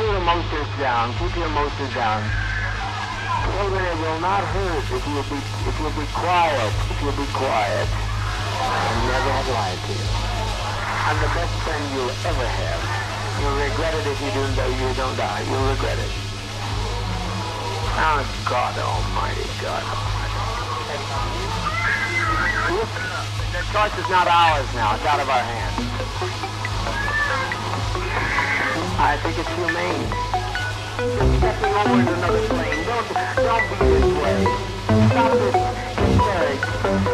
your emotions down. Keep your emotions down. Children, it will not hurt if you'll be if you'll be quiet. If you'll be quiet. I never have lied to you. I'm the best friend you'll ever have. You'll regret it if you do though you don't die. You'll regret it. Oh God Almighty, God Almighty. Look, the choice is not ours now. It's out of our hands. I think it's humane. Stepping over into another plane. Don't, don't be this way. Stop this hysterics.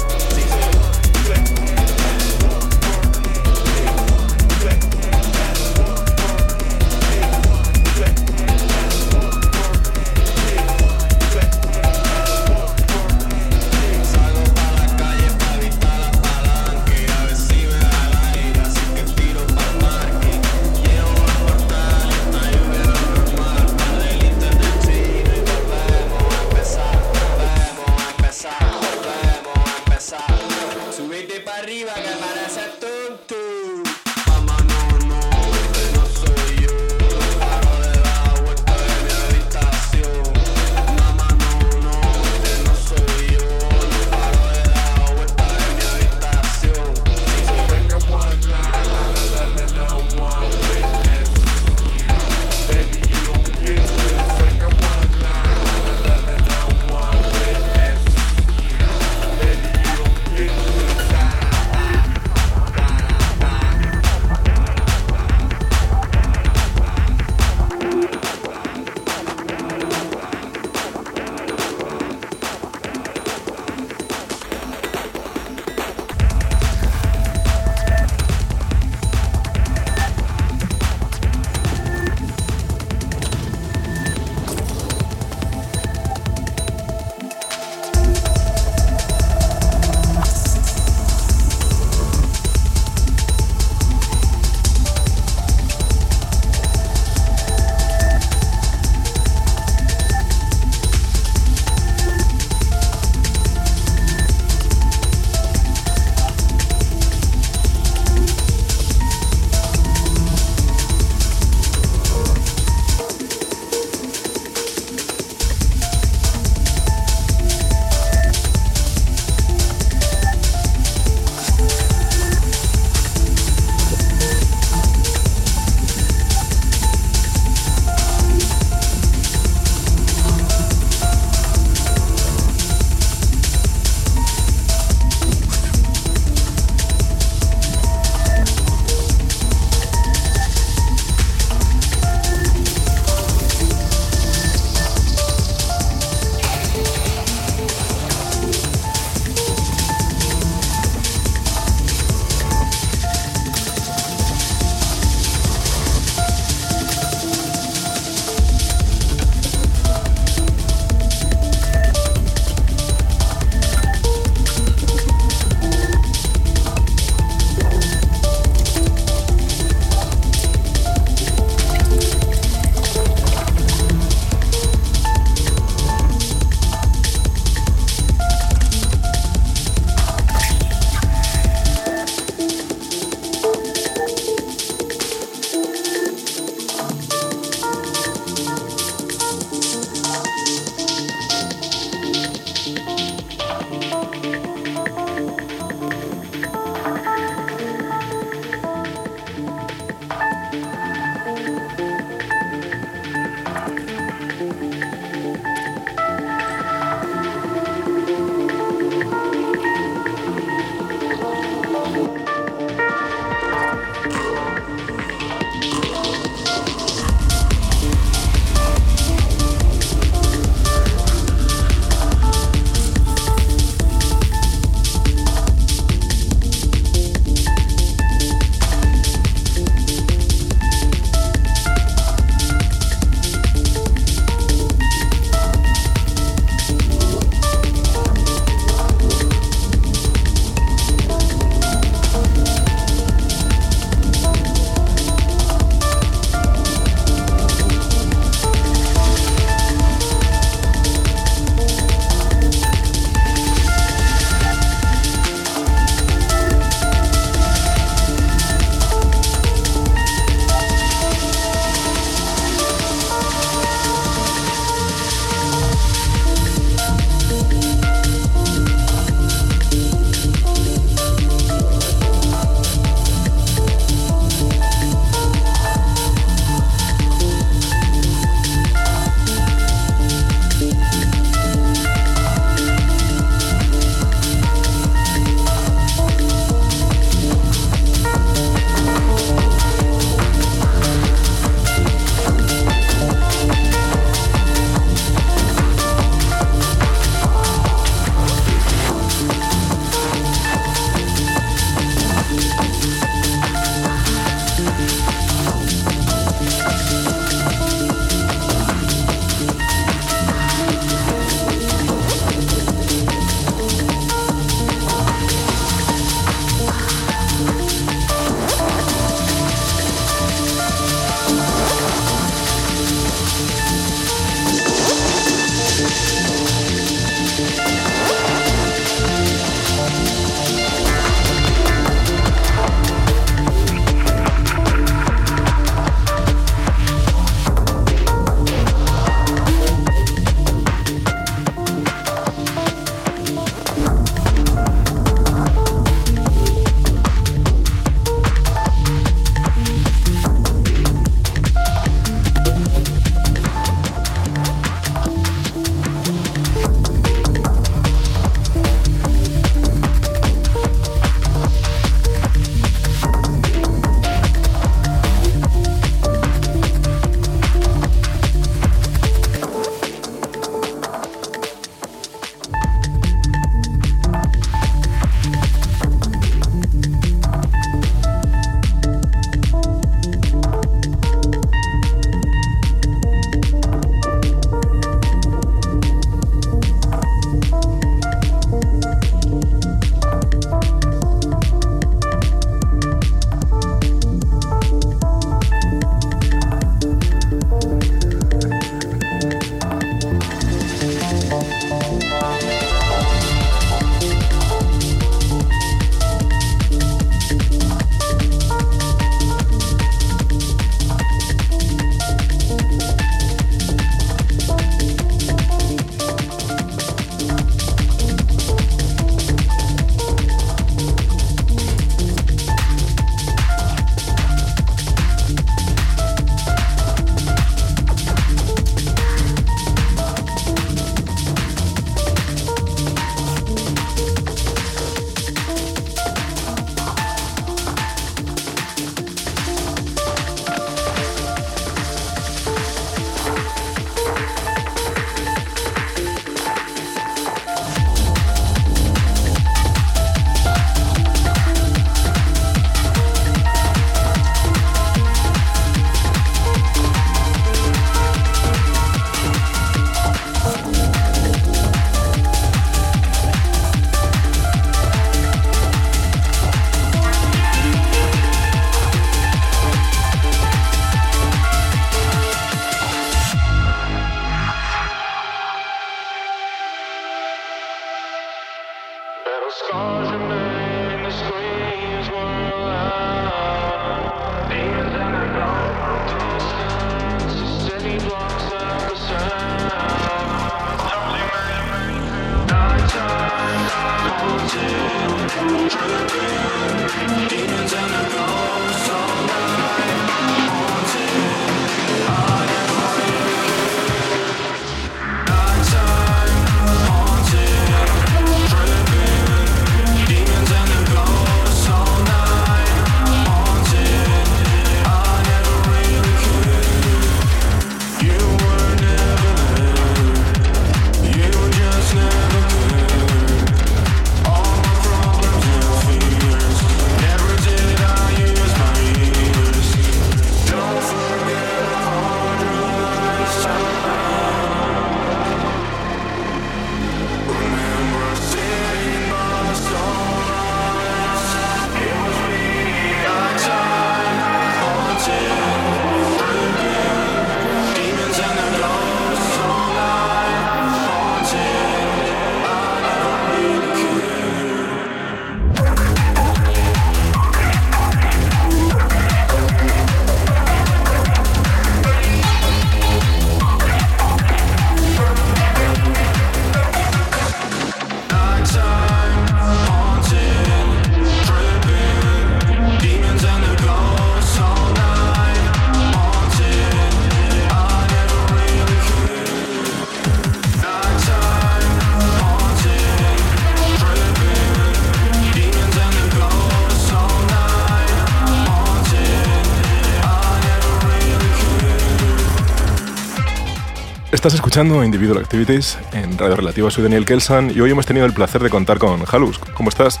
Estás escuchando Individual Activities en Radio Relativa. Soy Daniel Kelsan y hoy hemos tenido el placer de contar con Halus. ¿Cómo estás?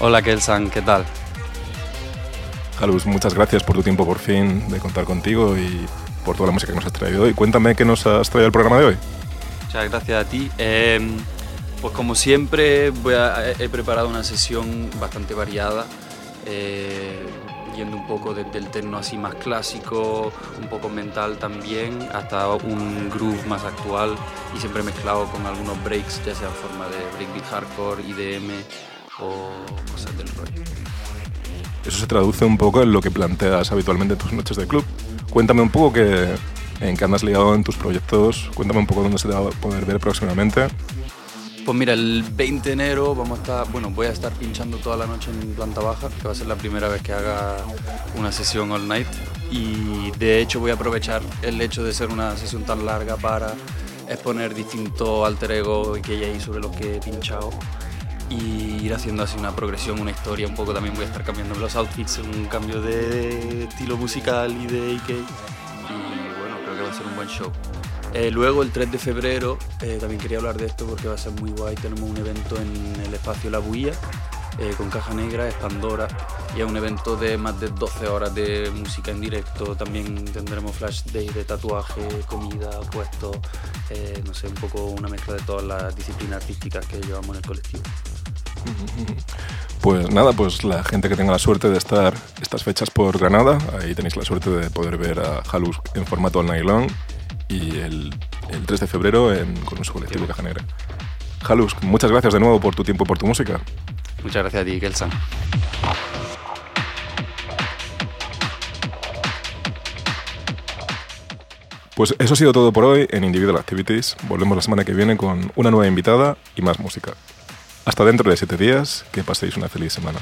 Hola Kelsan, ¿qué tal? Halus, muchas gracias por tu tiempo por fin de contar contigo y por toda la música que nos has traído hoy. Cuéntame qué nos has traído al programa de hoy. Muchas gracias a ti. Em, pues como siempre voy he preparado una sesión bastante variada. Eh, yendo un poco desde el techno así más clásico, un poco mental también, hasta un groove más actual y siempre mezclado con algunos breaks, ya sea en forma de breakbeat hardcore, IDM o cosas del rollo. Eso se traduce un poco en lo que planteas habitualmente en tus noches de club. Cuéntame un poco que, en qué andas ligado en tus proyectos, cuéntame un poco dónde se te va a poder ver próximamente. Pues mira, el 20 de enero vamos a estar, bueno, voy a estar pinchando toda la noche en planta baja, que va a ser la primera vez que haga una sesión all night. Y de hecho voy a aprovechar el hecho de ser una sesión tan larga para exponer distintos alter ego que hay sobre los que he pinchado y ir haciendo así una progresión, una historia. Un poco también voy a estar cambiando los outfits, un cambio de estilo musical y de IK. Y bueno, creo que va a ser un buen show. Eh, luego, el 3 de febrero, eh, también quería hablar de esto porque va a ser muy guay. Tenemos un evento en el espacio La Builla eh, con Caja Negra, es Pandora, y es un evento de más de 12 horas de música en directo. También tendremos flash day de tatuaje, comida, puestos, no sé, un poco una mezcla de todas las disciplinas artísticas que llevamos en el colectivo. Pues nada, pues la gente que tenga la suerte de estar estas fechas por Granada, ahí tenéis la suerte de poder ver a Halus en formato all night long y el, 3 de febrero en, con su colectivo Caja Negra. Jalus, muchas gracias de nuevo por tu tiempo y por tu música. Muchas gracias a ti, Kelsan. Pues eso ha sido todo por hoy en Individual Activities. Volvemos la semana que viene con una nueva invitada y más música. Hasta dentro de siete días, que paséis una feliz semana.